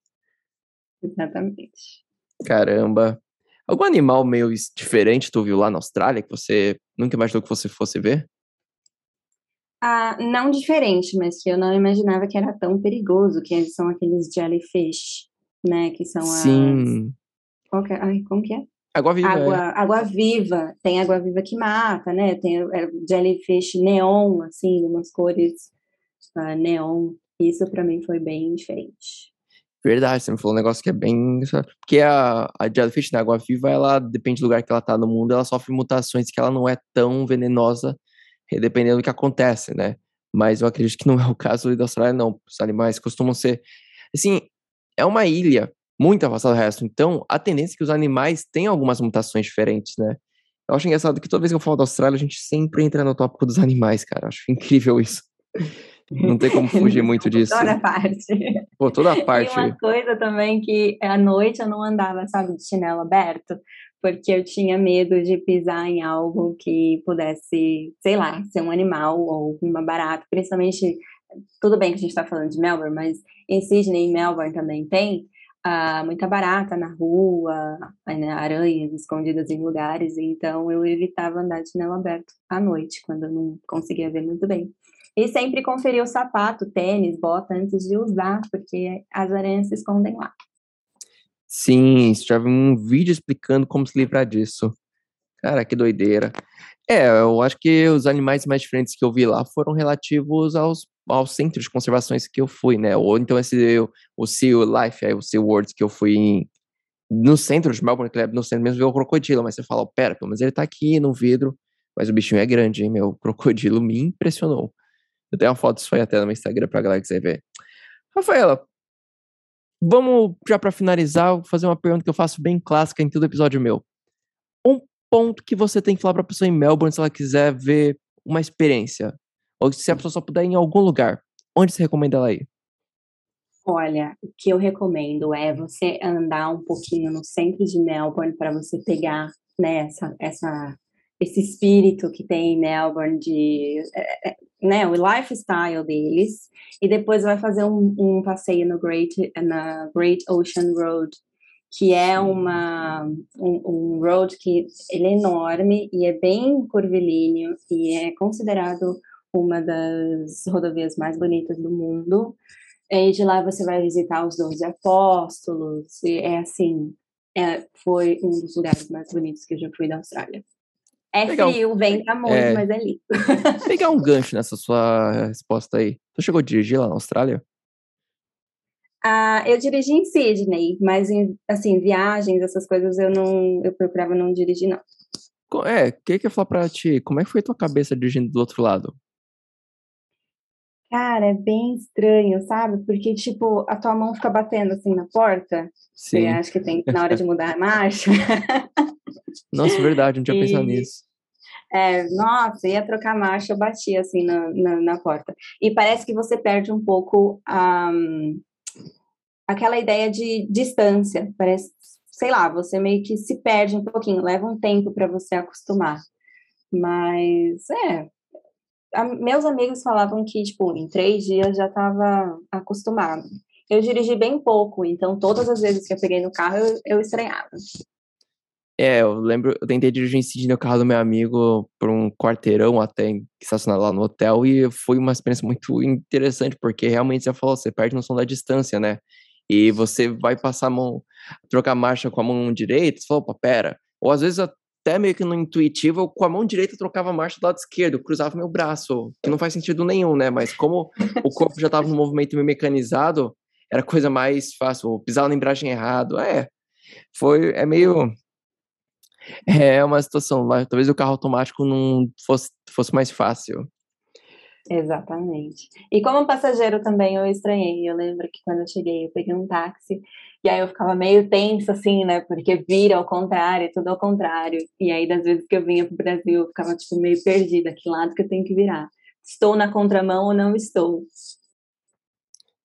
Exatamente. Caramba. Algum animal meio diferente tu viu lá na Austrália que você nunca imaginou que você fosse ver? Ah, não diferente, mas que eu não imaginava que era tão perigoso, que são aqueles jellyfish, né? Que são Sim. as. Qual que é? Ai, como que é? Água viva. Água, é. água viva. Tem água viva que mata, né? Tem é, jellyfish neon, assim, umas cores uh, neon. Isso para mim foi bem diferente. Verdade, você me falou um negócio que é bem. Porque a, a jellyfish na água viva, ela depende do lugar que ela tá no mundo, ela sofre mutações que ela não é tão venenosa, dependendo do que acontece, né? Mas eu acredito que não é o caso da Austrália, não. Os animais costumam ser. Assim, é uma ilha muito afastado do resto. Então, a tendência é que os animais tenham algumas mutações diferentes, né? Eu acho engraçado que toda vez que eu falo da Austrália, a gente sempre entra no tópico dos animais, cara. Acho incrível isso. Não tem como fugir muito disso. Toda parte. Pô, toda a parte. E uma coisa também que à noite eu não andava, sabe, de chinelo aberto, porque eu tinha medo de pisar em algo que pudesse, sei lá, ser um animal ou uma barata, principalmente, tudo bem que a gente está falando de Melbourne, mas em Sydney e Melbourne também tem, ah, muita barata na rua, né, aranhas escondidas em lugares, então eu evitava andar de chinelo aberto à noite, quando eu não conseguia ver muito bem. E sempre conferir o sapato, tênis, bota antes de usar, porque as aranhas se escondem lá. Sim, já vi um vídeo explicando como se livrar disso. Cara, que doideira. É, eu acho que os animais mais diferentes que eu vi lá foram relativos aos ao centro de conservações que eu fui, né? Ou então esse o Sea Life, aí, o Sea World que eu fui em, no centro de Melbourne, no centro mesmo, ver o crocodilo, mas você fala, pera, mas ele tá aqui no vidro, Mas o bichinho é grande, hein? Meu crocodilo me impressionou. Eu tenho uma foto disso aí até no meu Instagram pra galera quiser ver. Rafaela, vamos já para finalizar, fazer uma pergunta que eu faço bem clássica em todo episódio meu. Um ponto que você tem que falar pra pessoa em Melbourne se ela quiser ver uma experiência. Ou se a pessoa só puder ir em algum lugar. Onde você recomenda ela ir? Olha, o que eu recomendo é você andar um pouquinho no centro de Melbourne para você pegar né, essa, essa, esse espírito que tem em Melbourne de é, é, né, o lifestyle deles e depois vai fazer um, um passeio no Great na Great Ocean Road que é uma um, um, road que ele é enorme e é bem curvilíneo e é considerado uma das rodovias mais bonitas do mundo e de lá você vai visitar os Doze Apóstolos. E é assim, é, foi um dos lugares mais bonitos que eu já fui da Austrália. É Legal. frio, venta muito, é... mas é lindo. Pegar um gancho nessa sua resposta aí. Você chegou a dirigir lá na Austrália? Ah, eu dirigi em Sydney, mas em, assim, viagens, essas coisas eu não, eu procurava não dirigir, não. É, o que que eu ia falar pra ti? Como é que foi a tua cabeça dirigindo do outro lado? Cara, é bem estranho, sabe? Porque, tipo, a tua mão fica batendo assim na porta. Sim. Você acha que tem na hora de mudar a marcha. Nossa, verdade, não tinha e... pensado nisso. É, nossa, ia trocar a marcha, eu bati assim na, na, na, porta. E parece que você perde um pouco um, aquela ideia de distância. Parece, sei lá, você meio que se perde um pouquinho, leva um tempo para você acostumar. Mas é, a, meus amigos falavam que, tipo, em três dias já estava acostumado. Eu dirigi bem pouco, então todas as vezes que eu peguei no carro, eu, eu estranhava. É, eu lembro, eu tentei dirigir em Sydney o carro do meu amigo por um quarteirão até estacionar lá no hotel e foi uma experiência muito interessante, porque realmente você falou, você perde noção da distância, né? E você vai passar a mão, trocar marcha com a mão direita, você fala, opa, pera. Ou às vezes até meio que no intuitivo, eu com a mão direita trocava a marcha do lado esquerdo, cruzava meu braço, que não faz sentido nenhum, né? Mas como o corpo já estava no movimento meio mecanizado, era coisa mais fácil, pisar na embreagem errado, é. Foi, é meio... É uma situação, talvez o carro automático não fosse, fosse mais fácil. Exatamente. E como passageiro também eu estranhei. Eu lembro que quando eu cheguei, eu peguei um táxi e aí eu ficava meio tensa, assim, né? Porque vira ao contrário, tudo ao contrário. E aí, das vezes que eu vinha pro Brasil, eu ficava, tipo, meio perdida. Que lado que eu tenho que virar? Estou na contramão ou não estou?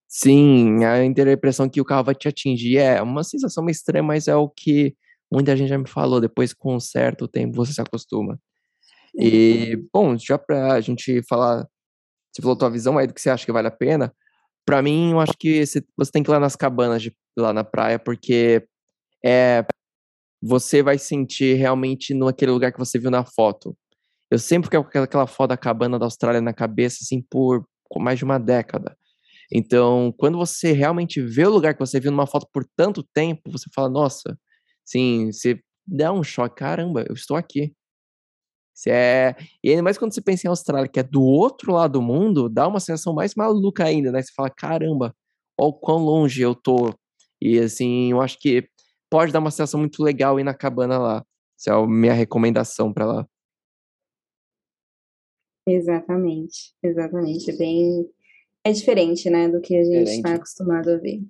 Sim, a impressão que o carro vai te atingir é uma sensação meio estranha, mas é o que muita gente já me falou. Depois, com um certo tempo, você se acostuma. E, bom, já pra gente falar você falou tua visão aí do que você acha que vale a pena. Para mim, eu acho que você, você tem que ir lá nas cabanas de, lá na praia, porque é, você vai sentir realmente naquele lugar que você viu na foto. Eu sempre fiquei com aquela foto da cabana da Austrália na cabeça, assim, por mais de uma década. Então, quando você realmente vê o lugar que você viu numa foto por tanto tempo, você fala, nossa, sim, você dá um choque, caramba, eu estou aqui. Se é... E ainda mais quando você pensa em Austrália, que é do outro lado do mundo, dá uma sensação mais maluca ainda, né? Você fala, caramba, olha o quão longe eu tô. E assim, eu acho que pode dar uma sensação muito legal ir na cabana lá. Essa é a minha recomendação para lá. Exatamente, exatamente. É bem. É diferente, né, do que a gente está acostumado a ver.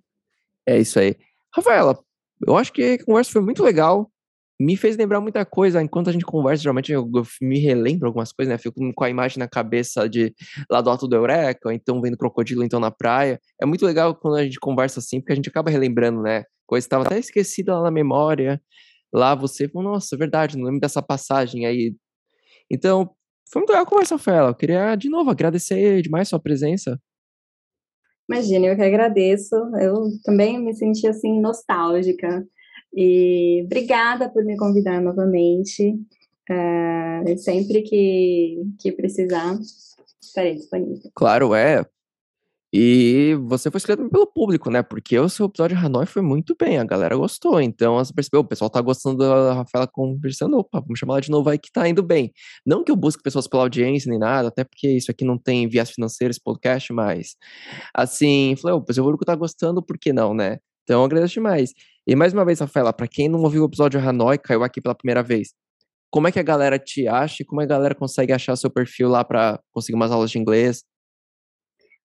É isso aí. Rafaela, eu acho que a conversa foi muito legal me fez lembrar muita coisa. Enquanto a gente conversa, geralmente eu, eu me relembro algumas coisas, né? Fico com a imagem na cabeça de lá do Alto do Eureka, ou então vendo crocodilo então na praia. É muito legal quando a gente conversa assim, porque a gente acaba relembrando, né? Coisa que estava até esquecida lá na memória. Lá você falou, nossa, verdade, não lembro dessa passagem aí. Então, foi muito legal conversar com ela. Eu queria, de novo, agradecer demais sua presença. Imagina, eu que agradeço. Eu também me senti assim nostálgica e obrigada por me convidar novamente. Uh, sempre que, que precisar, estarei disponível. Claro, é. E você foi escolhido pelo público, né? Porque o seu episódio de Hanoi foi muito bem, a galera gostou. Então você percebeu, o pessoal tá gostando da Rafaela conversando. Opa, vamos chamar ela de novo aí que tá indo bem. Não que eu busque pessoas pela audiência nem nada, até porque isso aqui não tem viés financeiros, podcast, mas assim, falei, o seu público tá gostando, por que não, né? Então agradeço demais. E mais uma vez, Rafaela, para quem não ouviu o episódio Hanoi, caiu aqui pela primeira vez. como é que a galera te acha e como é que a galera consegue achar seu perfil lá para conseguir umas aulas de inglês?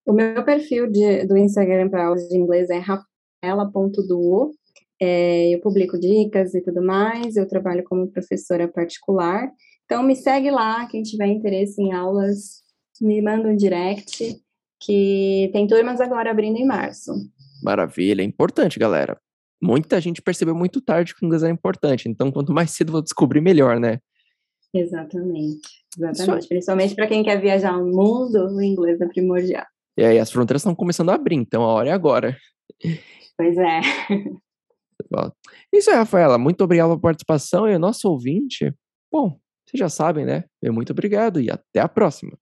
O meu perfil de, do Instagram para aulas de inglês é rafaela.duo. É, eu publico dicas e tudo mais, eu trabalho como professora particular. Então, me segue lá, quem tiver interesse em aulas, me manda um direct, que tem turmas agora abrindo em março. Maravilha, é importante, galera. Muita gente percebeu muito tarde que o inglês é importante, então quanto mais cedo vou descobrir, melhor, né? Exatamente, exatamente. Isso... Principalmente para quem quer viajar ao mundo, o inglês é primordial. E aí as fronteiras estão começando a abrir, então a hora é agora. Pois é. Isso aí, Rafaela. Muito obrigado pela participação e o nosso ouvinte. Bom, vocês já sabem, né? Muito obrigado e até a próxima.